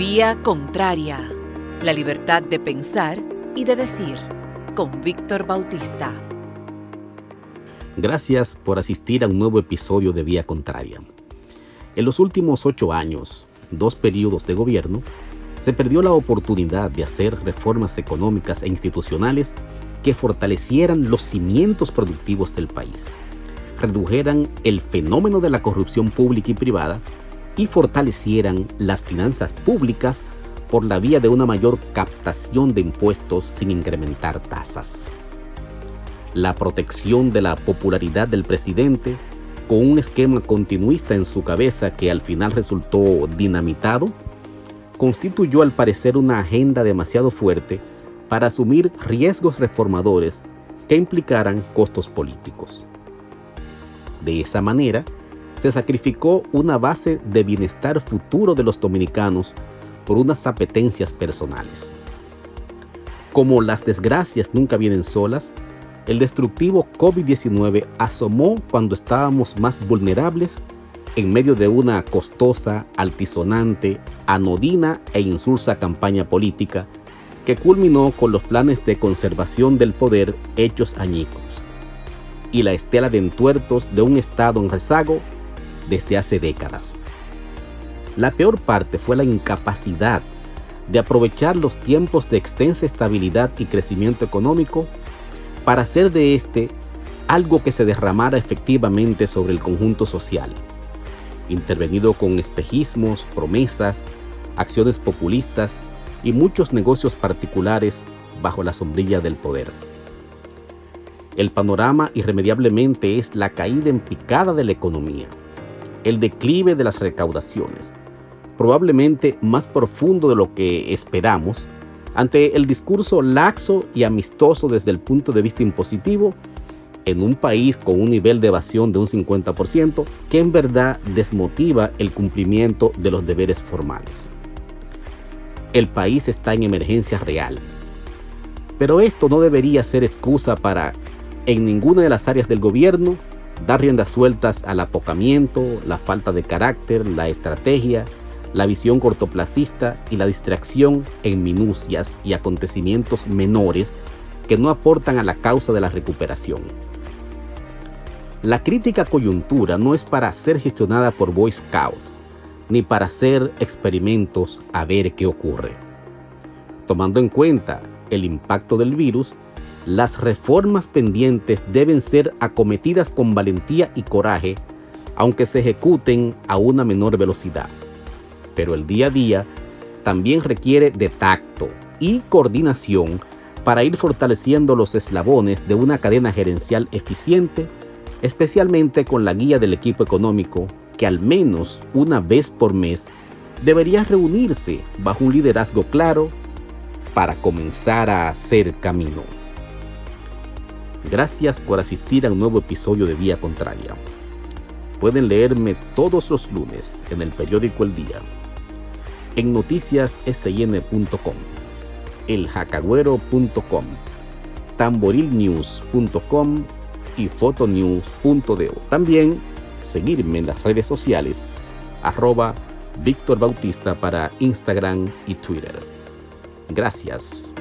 Vía Contraria. La libertad de pensar y de decir. Con Víctor Bautista. Gracias por asistir a un nuevo episodio de Vía Contraria. En los últimos ocho años, dos periodos de gobierno, se perdió la oportunidad de hacer reformas económicas e institucionales que fortalecieran los cimientos productivos del país, redujeran el fenómeno de la corrupción pública y privada y fortalecieran las finanzas públicas por la vía de una mayor captación de impuestos sin incrementar tasas. La protección de la popularidad del presidente con un esquema continuista en su cabeza que al final resultó dinamitado, constituyó al parecer una agenda demasiado fuerte para asumir riesgos reformadores que implicaran costos políticos. De esa manera, se sacrificó una base de bienestar futuro de los dominicanos por unas apetencias personales. Como las desgracias nunca vienen solas, el destructivo COVID-19 asomó cuando estábamos más vulnerables en medio de una costosa, altisonante, anodina e insulsa campaña política que culminó con los planes de conservación del poder hechos añicos y la estela de entuertos de un Estado en rezago desde hace décadas. La peor parte fue la incapacidad de aprovechar los tiempos de extensa estabilidad y crecimiento económico para hacer de este algo que se derramara efectivamente sobre el conjunto social, intervenido con espejismos, promesas, acciones populistas y muchos negocios particulares bajo la sombrilla del poder. El panorama irremediablemente es la caída en picada de la economía, el declive de las recaudaciones, probablemente más profundo de lo que esperamos, ante el discurso laxo y amistoso desde el punto de vista impositivo en un país con un nivel de evasión de un 50% que en verdad desmotiva el cumplimiento de los deberes formales. El país está en emergencia real. Pero esto no debería ser excusa para, en ninguna de las áreas del gobierno, dar riendas sueltas al apocamiento, la falta de carácter, la estrategia, la visión cortoplacista y la distracción en minucias y acontecimientos menores que no aportan a la causa de la recuperación. La crítica coyuntura no es para ser gestionada por Boy Scout, ni para hacer experimentos a ver qué ocurre. Tomando en cuenta el impacto del virus, las reformas pendientes deben ser acometidas con valentía y coraje, aunque se ejecuten a una menor velocidad pero el día a día también requiere de tacto y coordinación para ir fortaleciendo los eslabones de una cadena gerencial eficiente, especialmente con la guía del equipo económico que al menos una vez por mes debería reunirse bajo un liderazgo claro para comenzar a hacer camino. Gracias por asistir a un nuevo episodio de Vía Contraria. Pueden leerme todos los lunes en el periódico El Día en noticiassn.com, eljacagüero.com, tamborilnews.com y fotonews.de. También seguirme en las redes sociales arroba Víctor Bautista para Instagram y Twitter. Gracias.